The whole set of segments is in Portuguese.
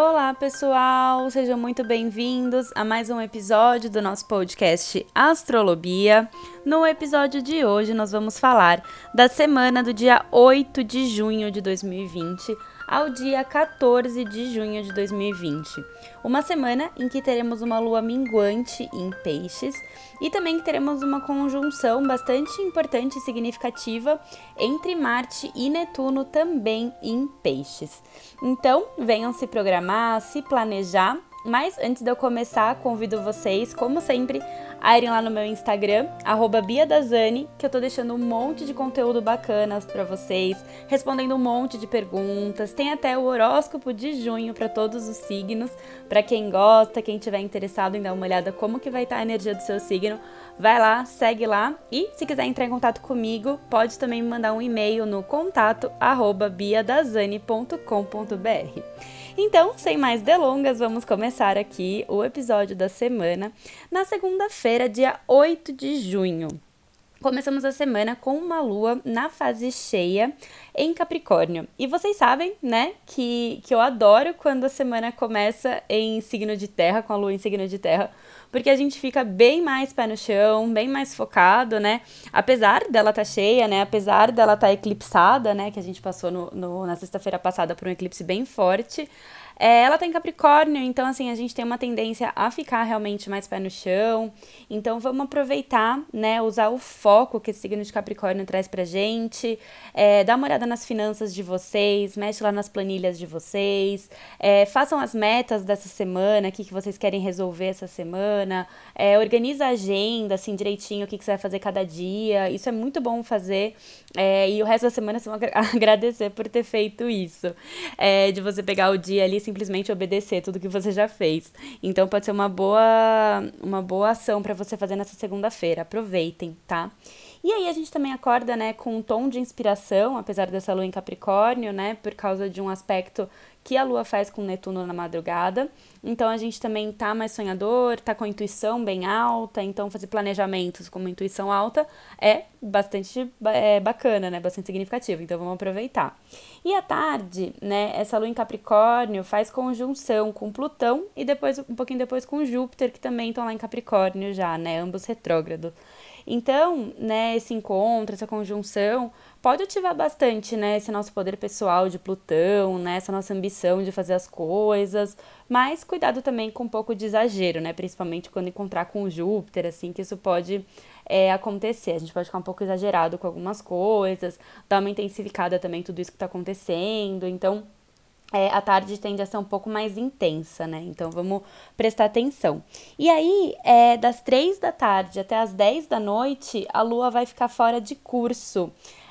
Olá, pessoal! Sejam muito bem-vindos a mais um episódio do nosso podcast Astrolobia. No episódio de hoje, nós vamos falar da semana do dia 8 de junho de 2020 ao dia 14 de junho de 2020. Uma semana em que teremos uma lua minguante em Peixes e também teremos uma conjunção bastante importante e significativa entre Marte e Netuno também em Peixes. Então, venham se programar, se planejar mas antes de eu começar, convido vocês, como sempre, a irem lá no meu Instagram, BiaDazani, que eu tô deixando um monte de conteúdo bacana para vocês, respondendo um monte de perguntas. Tem até o horóscopo de junho para todos os signos, para quem gosta, quem tiver interessado em dar uma olhada como que vai estar tá a energia do seu signo, vai lá, segue lá e se quiser entrar em contato comigo, pode também me mandar um e-mail no contato biadazani.com.br. Então, sem mais delongas, vamos começar aqui o episódio da semana na segunda-feira, dia 8 de junho. Começamos a semana com uma lua na fase cheia em Capricórnio. E vocês sabem, né, que, que eu adoro quando a semana começa em signo de terra, com a lua em signo de terra, porque a gente fica bem mais pé no chão, bem mais focado, né? Apesar dela estar tá cheia, né? Apesar dela estar tá eclipsada, né? Que a gente passou no, no na sexta-feira passada por um eclipse bem forte. É, ela tem Capricórnio, então assim, a gente tem uma tendência a ficar realmente mais pé no chão. Então vamos aproveitar, né? Usar o foco que esse signo de Capricórnio traz pra gente. É, dá uma olhada nas finanças de vocês, mexe lá nas planilhas de vocês. É, façam as metas dessa semana, o que, que vocês querem resolver essa semana. É, organiza a agenda, assim, direitinho, o que, que você vai fazer cada dia. Isso é muito bom fazer. É, e o resto da semana vai agradecer por ter feito isso. É, de você pegar o dia ali simplesmente obedecer tudo que você já fez. Então pode ser uma boa, uma boa ação para você fazer nessa segunda-feira. Aproveitem, tá? E aí a gente também acorda, né, com um tom de inspiração, apesar dessa lua em Capricórnio, né, por causa de um aspecto que a lua faz com Netuno na madrugada. Então a gente também tá mais sonhador, tá com a intuição bem alta, então fazer planejamentos com uma intuição alta é bastante é, bacana, né? Bastante significativo. Então vamos aproveitar. E à tarde, né, essa lua em Capricórnio faz conjunção com Plutão e depois um pouquinho depois com Júpiter, que também estão lá em Capricórnio já, né? Ambos retrógrados. Então, né, esse encontro, essa conjunção pode ativar bastante, né, esse nosso poder pessoal de Plutão, né, essa nossa ambição de fazer as coisas, mas cuidado também com um pouco de exagero, né, principalmente quando encontrar com Júpiter, assim, que isso pode é, acontecer. A gente pode ficar um pouco exagerado com algumas coisas, dar uma intensificada também tudo isso que está acontecendo, então é, a tarde tende a ser um pouco mais intensa, né? Então vamos prestar atenção. E aí, é, das três da tarde até as 10 da noite, a lua vai ficar fora de curso.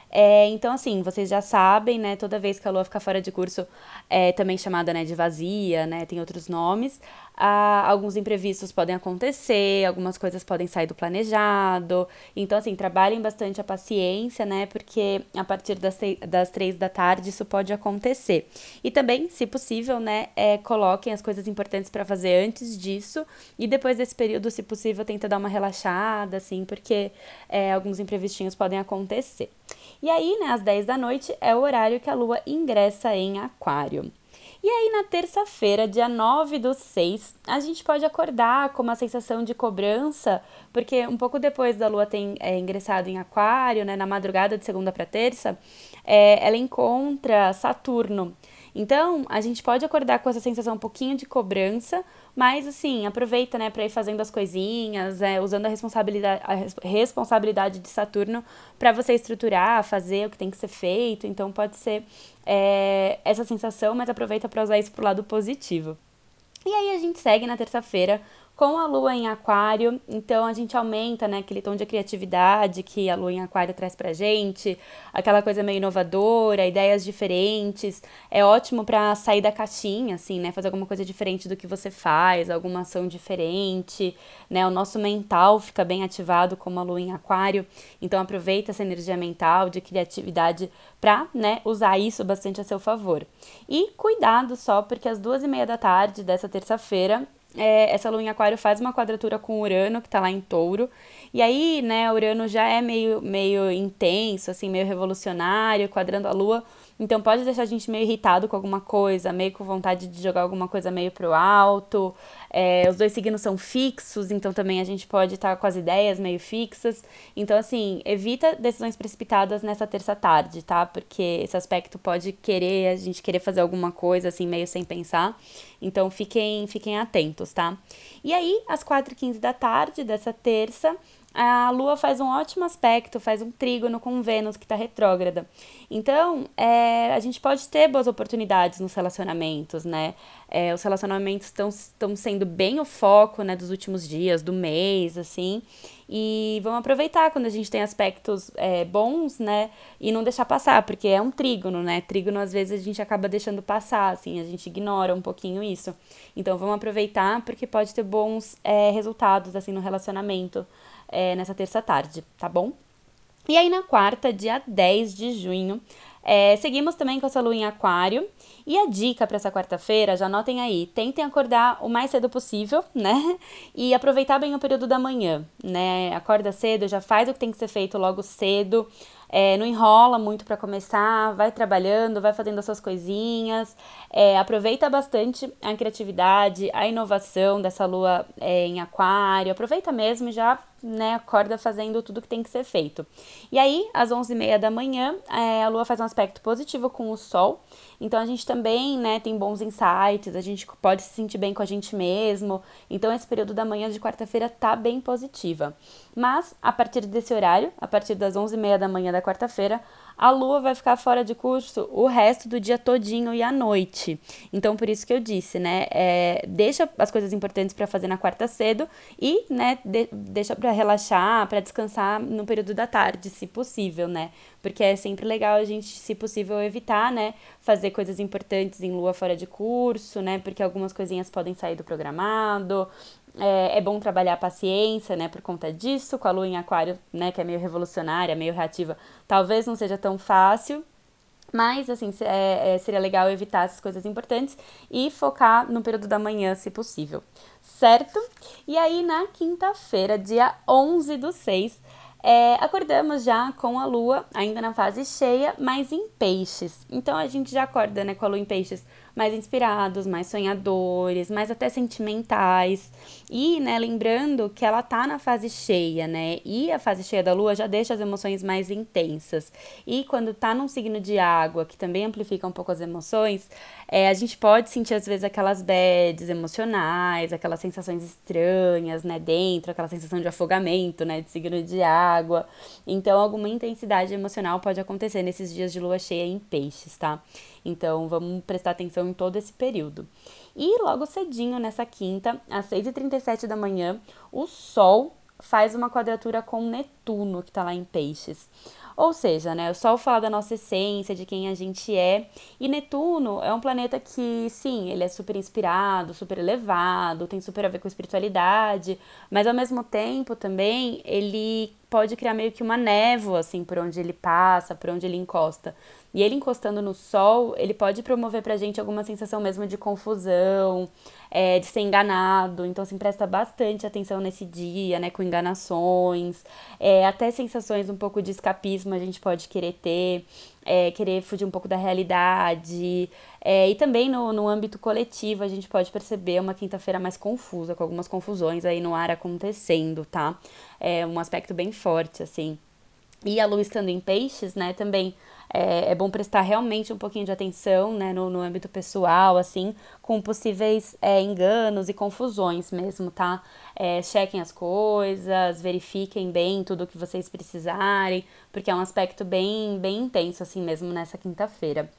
É, então, assim, vocês já sabem, né? Toda vez que a lua fica fora de curso, é também chamada né, de vazia, né? Tem outros nomes. Ah, alguns imprevistos podem acontecer, algumas coisas podem sair do planejado. Então, assim, trabalhem bastante a paciência, né? Porque a partir das, das três da tarde isso pode acontecer. E também, se possível, né? É, coloquem as coisas importantes para fazer antes disso. E depois desse período, se possível, tenta dar uma relaxada, assim, porque é, alguns imprevistinhos podem acontecer. E aí, né, às 10 da noite é o horário que a lua ingressa em Aquário. E aí, na terça-feira, dia 9 do 6, a gente pode acordar com uma sensação de cobrança, porque um pouco depois da lua ter é, ingressado em Aquário, né, na madrugada de segunda para terça, é, ela encontra Saturno. Então, a gente pode acordar com essa sensação um pouquinho de cobrança, mas assim, aproveita, né, para ir fazendo as coisinhas, é, usando a responsabilidade, a responsabilidade de Saturno para você estruturar, fazer o que tem que ser feito. Então, pode ser é, essa sensação, mas aproveita para usar isso pro lado positivo. E aí a gente segue na terça-feira com a lua em aquário, então a gente aumenta, né, aquele tom de criatividade que a lua em aquário traz pra gente, aquela coisa meio inovadora, ideias diferentes. É ótimo para sair da caixinha, assim, né, fazer alguma coisa diferente do que você faz, alguma ação diferente, né? O nosso mental fica bem ativado com a lua em aquário, então aproveita essa energia mental de criatividade para, né, usar isso bastante a seu favor. E cuidado só, porque às duas e meia da tarde dessa terça-feira é, essa lua em aquário faz uma quadratura com Urano, que tá lá em touro. E aí, né, Urano já é meio, meio intenso, assim, meio revolucionário, quadrando a lua. Então pode deixar a gente meio irritado com alguma coisa, meio com vontade de jogar alguma coisa meio pro alto. É, os dois signos são fixos, então também a gente pode estar tá com as ideias meio fixas. Então, assim, evita decisões precipitadas nessa terça tarde, tá? Porque esse aspecto pode querer, a gente querer fazer alguma coisa, assim, meio sem pensar. Então, fiquem, fiquem atentos, tá? E aí, às 4h15 da tarde dessa terça, a Lua faz um ótimo aspecto, faz um trígono com Vênus que está retrógrada. Então, é, a gente pode ter boas oportunidades nos relacionamentos, né? É, os relacionamentos estão sendo bem o foco, né, dos últimos dias, do mês, assim. E vamos aproveitar quando a gente tem aspectos é, bons, né? E não deixar passar, porque é um trígono, né? Trígono, às vezes, a gente acaba deixando passar, assim, a gente ignora um pouquinho isso. Então, vamos aproveitar, porque pode ter bons é, resultados, assim, no relacionamento é, nessa terça tarde, tá bom? E aí, na quarta, dia 10 de junho, é, seguimos também com essa lua em aquário. E a dica para essa quarta-feira, já anotem aí, tentem acordar o mais cedo possível, né? E aproveitar bem o período da manhã, né? Acorda cedo, já faz o que tem que ser feito logo cedo. É, não enrola muito para começar, vai trabalhando, vai fazendo as suas coisinhas, é, aproveita bastante a criatividade, a inovação dessa lua é, em aquário, aproveita mesmo e já né, acorda fazendo tudo que tem que ser feito. E aí, às 11h30 da manhã, é, a lua faz um aspecto positivo com o sol, então a gente também né, tem bons insights, a gente pode se sentir bem com a gente mesmo, então esse período da manhã de quarta-feira tá bem positiva. Mas, a partir desse horário, a partir das 11h30 da manhã da quarta-feira, a lua vai ficar fora de curso o resto do dia todinho e à noite. Então, por isso que eu disse, né? É, deixa as coisas importantes para fazer na quarta cedo e, né, de, deixa para relaxar, para descansar no período da tarde, se possível, né? Porque é sempre legal a gente, se possível, evitar, né, fazer coisas importantes em lua fora de curso, né? Porque algumas coisinhas podem sair do programado, é, é, bom trabalhar a paciência, né, por conta disso, com a lua em aquário, né, que é meio revolucionária, meio reativa, talvez não seja tão fácil, mas, assim, é, é, seria legal evitar essas coisas importantes e focar no período da manhã, se possível, certo? E aí, na quinta-feira, dia 11 do 6, é, acordamos já com a lua ainda na fase cheia, mas em peixes. Então, a gente já acorda, né, com a lua em peixes mais inspirados, mais sonhadores, mais até sentimentais. E, né, lembrando que ela tá na fase cheia, né? E a fase cheia da lua já deixa as emoções mais intensas. E quando tá num signo de água, que também amplifica um pouco as emoções, é, a gente pode sentir às vezes aquelas bads emocionais, aquelas sensações estranhas, né, dentro, aquela sensação de afogamento, né, de signo de água. Então, alguma intensidade emocional pode acontecer nesses dias de lua cheia em peixes, tá? Então, vamos prestar atenção em todo esse período. E logo cedinho, nessa quinta, às 6h37 da manhã, o Sol faz uma quadratura com Netuno, que está lá em Peixes. Ou seja, né, o Sol fala da nossa essência, de quem a gente é, e Netuno é um planeta que, sim, ele é super inspirado, super elevado, tem super a ver com espiritualidade, mas ao mesmo tempo também ele pode criar meio que uma névoa, assim, por onde ele passa, por onde ele encosta. E ele encostando no sol, ele pode promover pra gente alguma sensação mesmo de confusão, é, de ser enganado. Então, assim, presta bastante atenção nesse dia, né? Com enganações, é, até sensações um pouco de escapismo a gente pode querer ter, é, querer fugir um pouco da realidade. É, e também no, no âmbito coletivo a gente pode perceber uma quinta-feira mais confusa, com algumas confusões aí no ar acontecendo, tá? É um aspecto bem forte, assim. E a lua estando em peixes, né, também é, é bom prestar realmente um pouquinho de atenção, né, no, no âmbito pessoal, assim, com possíveis é, enganos e confusões mesmo, tá? É, chequem as coisas, verifiquem bem tudo o que vocês precisarem, porque é um aspecto bem, bem intenso, assim mesmo, nessa quinta-feira.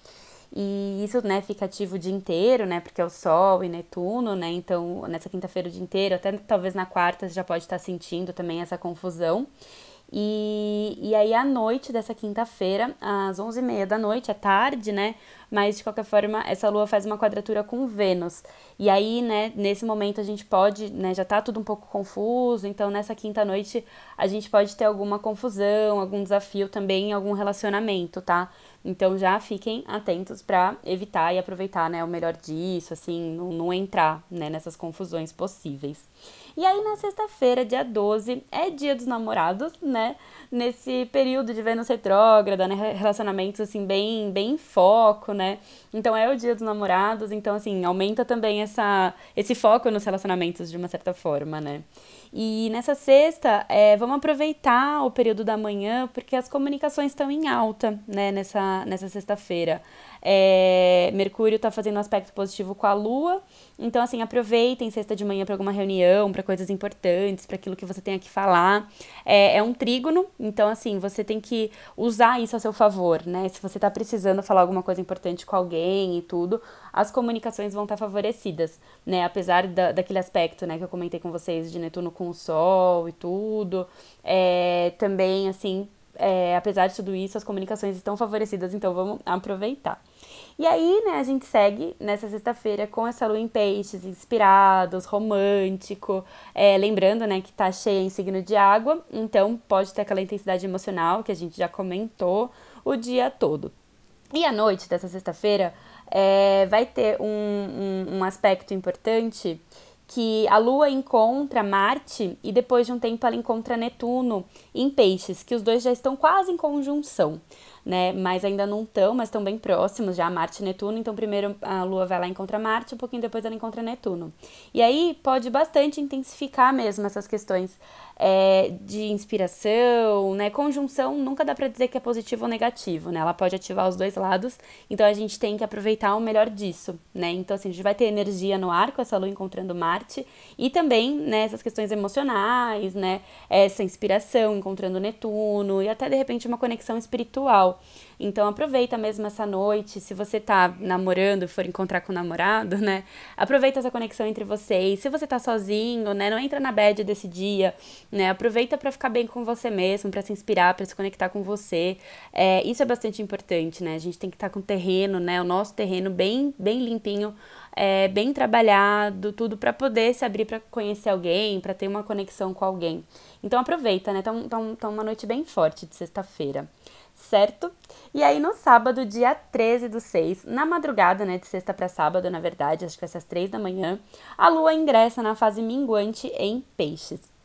E isso, né, fica ativo o dia inteiro, né, porque é o Sol e Netuno, né, então nessa quinta-feira o dia inteiro, até talvez na quarta você já pode estar sentindo também essa confusão. E, e aí, à noite dessa quinta-feira, às 11h30 da noite, à tarde, né, mas de qualquer forma, essa lua faz uma quadratura com Vênus. E aí, né, nesse momento a gente pode, né, já tá tudo um pouco confuso, então nessa quinta noite a gente pode ter alguma confusão, algum desafio também algum relacionamento, tá? Então já fiquem atentos para evitar e aproveitar, né, o melhor disso, assim, não, não entrar, né, nessas confusões possíveis. E aí na sexta-feira, dia 12, é dia dos namorados, né? Nesse período de Vênus retrógrada, né? Relacionamentos assim bem bem em foco, né? Então é o dia dos namorados, então assim, aumenta também essa esse foco nos relacionamentos de uma certa forma, né? E nessa sexta, é, vamos aproveitar o período da manhã, porque as comunicações estão em alta, né, nessa, nessa sexta-feira. É, Mercúrio está fazendo aspecto positivo com a Lua, então, assim, aproveitem sexta de manhã para alguma reunião, para coisas importantes, para aquilo que você tenha que falar. É, é um trígono, então, assim, você tem que usar isso a seu favor, né? Se você está precisando falar alguma coisa importante com alguém e tudo, as comunicações vão estar favorecidas, né? Apesar da, daquele aspecto, né, que eu comentei com vocês de Netuno com o Sol e tudo, é, também, assim, é, apesar de tudo isso, as comunicações estão favorecidas, então vamos aproveitar. E aí, né, a gente segue nessa sexta-feira com essa lua em peixes, inspirados, romântico, é, lembrando, né, que tá cheia em signo de água, então pode ter aquela intensidade emocional que a gente já comentou o dia todo. E à noite dessa sexta-feira é, vai ter um, um, um aspecto importante que a Lua encontra Marte e depois de um tempo ela encontra Netuno em Peixes, que os dois já estão quase em conjunção né? Mas ainda não estão, mas estão bem próximos já, Marte e Netuno. Então, primeiro a Lua vai lá e encontra Marte, um pouquinho depois ela encontra Netuno. E aí pode bastante intensificar mesmo essas questões é, de inspiração, né? Conjunção nunca dá para dizer que é positivo ou negativo, né? Ela pode ativar os dois lados, então a gente tem que aproveitar o melhor disso, né? Então, assim, a gente vai ter energia no ar com essa Lua encontrando Marte e também, né, essas questões emocionais, né? Essa inspiração encontrando Netuno e até de repente uma conexão espiritual. Então aproveita mesmo essa noite, se você tá namorando, for encontrar com o namorado, né? Aproveita essa conexão entre vocês. Se você tá sozinho, né, não entra na bad desse dia, né? Aproveita para ficar bem com você mesmo, para se inspirar, para se conectar com você. É, isso é bastante importante, né? A gente tem que estar tá com o terreno, né, o nosso terreno bem bem limpinho, é, bem trabalhado, tudo para poder se abrir para conhecer alguém, para ter uma conexão com alguém. Então aproveita, né? Então, então, então uma noite bem forte de sexta-feira certo? E aí no sábado, dia 13 do 6, na madrugada, né, de sexta para sábado, na verdade, acho que vai ser às 3 da manhã, a lua ingressa na fase minguante em peixes.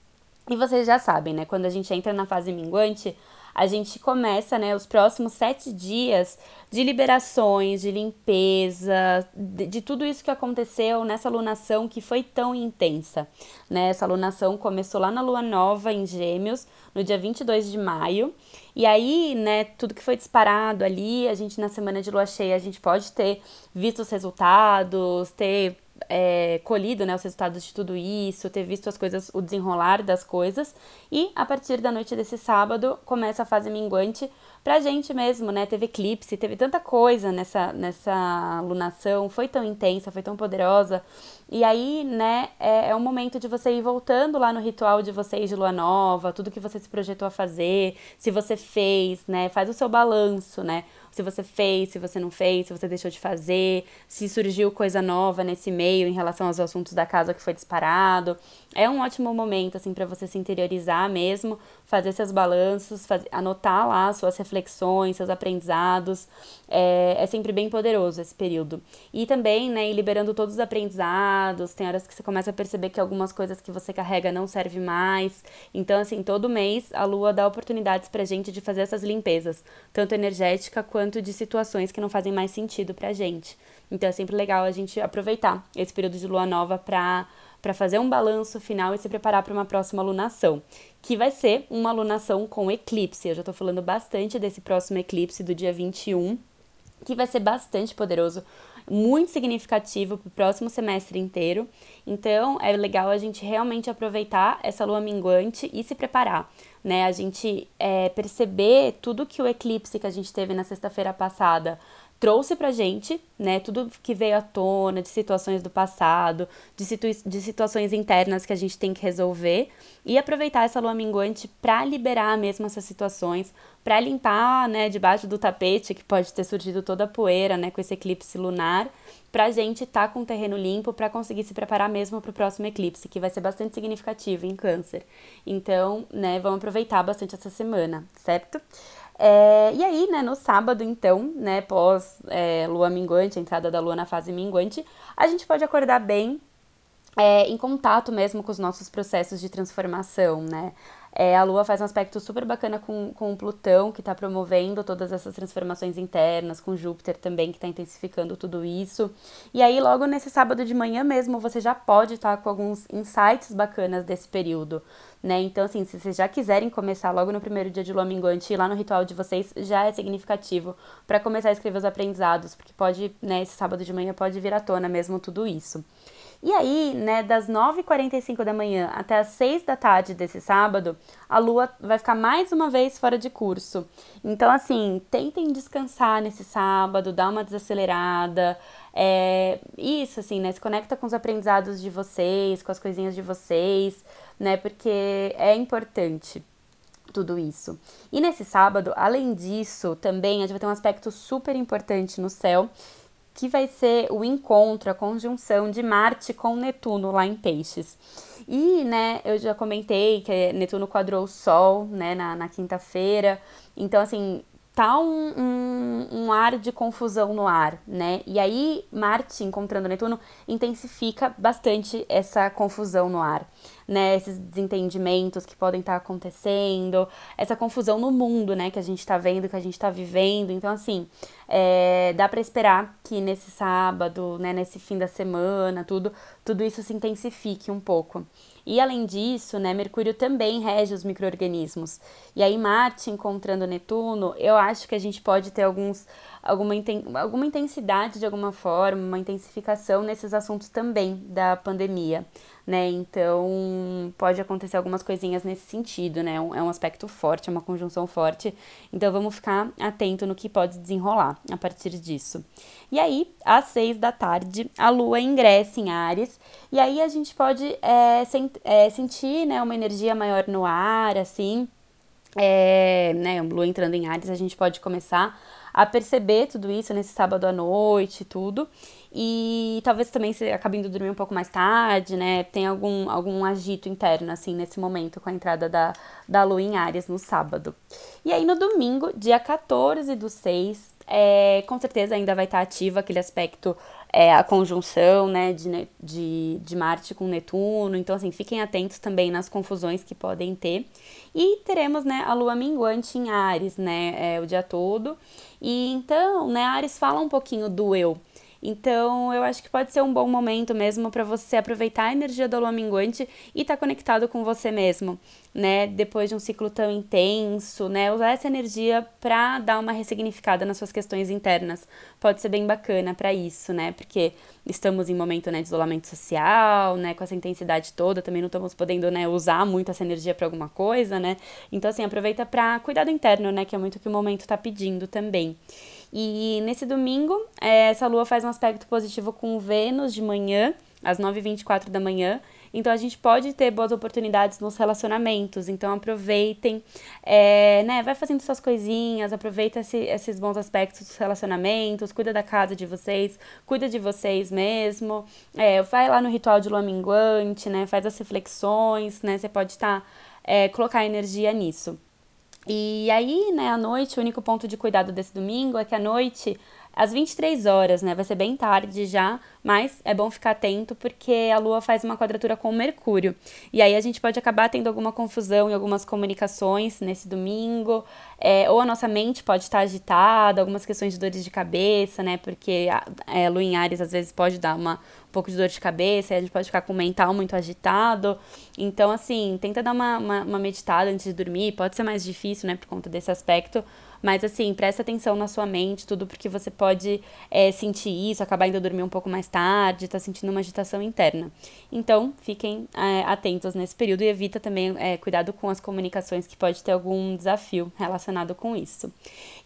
E vocês já sabem, né, quando a gente entra na fase minguante, a gente começa, né, os próximos sete dias de liberações, de limpeza, de, de, tudo isso que aconteceu nessa lunação que foi tão intensa, né? Essa lunação começou lá na lua nova em Gêmeos, no dia 22 de maio, e aí, né, tudo que foi disparado ali, a gente na semana de lua cheia, a gente pode ter visto os resultados, ter é, colhido né, os resultados de tudo isso, ter visto as coisas, o desenrolar das coisas. E a partir da noite desse sábado começa a fase minguante pra gente mesmo, né? Teve eclipse, teve tanta coisa nessa, nessa lunação, foi tão intensa, foi tão poderosa. E aí, né, é, é um momento de você ir voltando lá no ritual de vocês de lua nova, tudo que você se projetou a fazer, se você fez, né? Faz o seu balanço, né? Se você fez, se você não fez, se você deixou de fazer, se surgiu coisa nova nesse meio em relação aos assuntos da casa que foi disparado. É um ótimo momento assim para você se interiorizar mesmo, fazer seus balanços, fazer, anotar lá suas reflexões, seus aprendizados. É, é sempre bem poderoso esse período. E também, né, ir liberando todos os aprendizados. Tem horas que você começa a perceber que algumas coisas que você carrega não servem mais. Então, assim, todo mês a lua dá oportunidades pra gente de fazer essas limpezas, tanto energética quanto de situações que não fazem mais sentido pra gente. Então é sempre legal a gente aproveitar esse período de lua nova para para fazer um balanço final e se preparar para uma próxima alunação, que vai ser uma alunação com eclipse. Eu já estou falando bastante desse próximo eclipse do dia 21, que vai ser bastante poderoso, muito significativo para o próximo semestre inteiro. Então é legal a gente realmente aproveitar essa lua minguante e se preparar. Né, a gente é, perceber tudo que o eclipse que a gente teve na sexta-feira passada trouxe pra gente, né, tudo que veio à tona de situações do passado, de, situ de situações internas que a gente tem que resolver e aproveitar essa lua minguante para liberar mesmo essas situações, para limpar, né, debaixo do tapete que pode ter surgido toda a poeira, né, com esse eclipse lunar, pra gente estar tá com o terreno limpo para conseguir se preparar mesmo para o próximo eclipse, que vai ser bastante significativo em câncer. Então, né, vamos aproveitar bastante essa semana, certo? É, e aí, né, no sábado, então, né, pós é, lua minguante, entrada da lua na fase minguante, a gente pode acordar bem é, em contato mesmo com os nossos processos de transformação, né? É, a Lua faz um aspecto super bacana com, com o Plutão, que está promovendo todas essas transformações internas, com Júpiter também, que está intensificando tudo isso. E aí, logo nesse sábado de manhã mesmo, você já pode estar tá com alguns insights bacanas desse período, né? Então, assim, se vocês já quiserem começar logo no primeiro dia de Lua Minguante, lá no ritual de vocês já é significativo para começar a escrever os aprendizados, porque pode, né, esse sábado de manhã pode vir à tona mesmo tudo isso. E aí, né, das 9h45 da manhã até as 6 da tarde desse sábado, a lua vai ficar mais uma vez fora de curso. Então, assim, tentem descansar nesse sábado, dar uma desacelerada. É, isso, assim, né? Se conecta com os aprendizados de vocês, com as coisinhas de vocês, né? Porque é importante tudo isso. E nesse sábado, além disso, também a gente vai ter um aspecto super importante no céu, que vai ser o encontro, a conjunção de Marte com Netuno lá em Peixes. E, né, eu já comentei que Netuno quadrou o Sol, né, na, na quinta-feira. Então, assim, tá um, um, um, ar de confusão no ar, né? E aí, Marte encontrando Netuno intensifica bastante essa confusão no ar né, esses desentendimentos que podem estar tá acontecendo, essa confusão no mundo, né, que a gente está vendo, que a gente está vivendo. Então, assim, é, dá para esperar que nesse sábado, né, nesse fim da semana, tudo, tudo isso se intensifique um pouco. E além disso, né, Mercúrio também rege os micro-organismos. E aí, Marte encontrando Netuno, eu acho que a gente pode ter alguns, alguma, alguma intensidade de alguma forma, uma intensificação nesses assuntos também da pandemia né? Então pode acontecer algumas coisinhas nesse sentido, né? É um aspecto forte, é uma conjunção forte. Então vamos ficar atento no que pode desenrolar a partir disso. E aí, às seis da tarde, a Lua ingressa em Ares, e aí a gente pode é, sent é, sentir né, uma energia maior no ar, assim. É, né, Lua entrando em Ares, a gente pode começar a perceber tudo isso nesse sábado à noite, tudo. E talvez também você acabe indo dormir um pouco mais tarde, né? Tem algum, algum agito interno, assim, nesse momento, com a entrada da, da lua em Áries no sábado. E aí no domingo, dia 14 do 6, é, com certeza ainda vai estar ativo aquele aspecto, é, a conjunção, né, de, de, de Marte com Netuno. Então, assim, fiquem atentos também nas confusões que podem ter. E teremos, né, a lua minguante em Ares, né, é, o dia todo. E então, né, Ares fala um pouquinho do eu. Então, eu acho que pode ser um bom momento mesmo para você aproveitar a energia da lua minguante e estar tá conectado com você mesmo, né? Depois de um ciclo tão intenso, né? Usar essa energia para dar uma ressignificada nas suas questões internas. Pode ser bem bacana para isso, né? Porque estamos em momento né, de isolamento social, né? Com essa intensidade toda, também não estamos podendo né, usar muito essa energia para alguma coisa, né? Então, assim, aproveita para cuidar do interno, né? Que é muito o que o momento está pedindo também. E nesse domingo, é, essa lua faz um aspecto positivo com Vênus de manhã, às 9h24 da manhã. Então a gente pode ter boas oportunidades nos relacionamentos. Então aproveitem, é, né? Vai fazendo suas coisinhas, aproveita esse, esses bons aspectos dos relacionamentos, cuida da casa de vocês, cuida de vocês mesmo. É, vai lá no ritual de lua minguante, né? Faz as reflexões, né? Você pode estar tá, é, colocar energia nisso. E aí, né, à noite, o único ponto de cuidado desse domingo é que à noite, às 23 horas, né, vai ser bem tarde já, mas é bom ficar atento porque a Lua faz uma quadratura com Mercúrio. E aí a gente pode acabar tendo alguma confusão em algumas comunicações nesse domingo, é, ou a nossa mente pode estar agitada, algumas questões de dores de cabeça, né, porque a, é, Lua em Ares às vezes pode dar uma pouco de dor de cabeça, gente pode ficar com o mental muito agitado. Então, assim, tenta dar uma, uma, uma meditada antes de dormir. Pode ser mais difícil, né, por conta desse aspecto, mas assim, presta atenção na sua mente, tudo porque você pode é, sentir isso, acabar indo dormir um pouco mais tarde, tá sentindo uma agitação interna. Então, fiquem é, atentos nesse período e evita também é, cuidado com as comunicações que pode ter algum desafio relacionado com isso.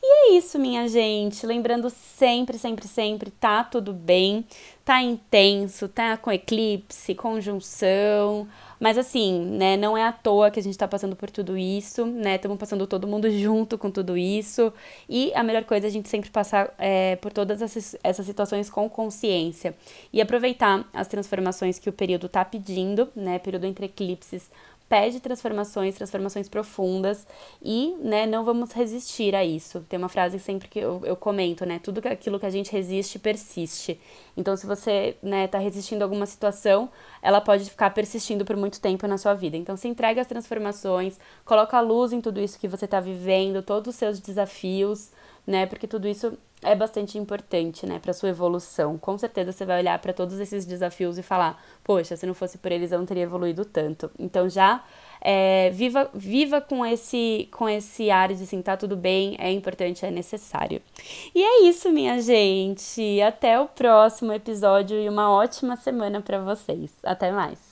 E é isso, minha gente. Lembrando sempre, sempre, sempre, tá tudo bem, tá intenso, tá com eclipse, conjunção. Mas assim, né, não é à toa que a gente tá passando por tudo isso, né? Estamos passando todo mundo junto com tudo isso. E a melhor coisa é a gente sempre passar é, por todas essas, essas situações com consciência. E aproveitar as transformações que o período tá pedindo, né? Período entre eclipses pede transformações, transformações profundas e, né, não vamos resistir a isso. Tem uma frase sempre que eu, eu comento, né, tudo aquilo que a gente resiste persiste. Então, se você, né, tá resistindo a alguma situação, ela pode ficar persistindo por muito tempo na sua vida. Então, se entrega às transformações, coloca a luz em tudo isso que você tá vivendo, todos os seus desafios, né, porque tudo isso é bastante importante, né, para sua evolução. Com certeza você vai olhar para todos esses desafios e falar: poxa, se não fosse por eles eu não teria evoluído tanto. Então já é, viva, viva com esse com esse ar de assim, tá tudo bem, é importante, é necessário. E é isso, minha gente. Até o próximo episódio e uma ótima semana para vocês. Até mais.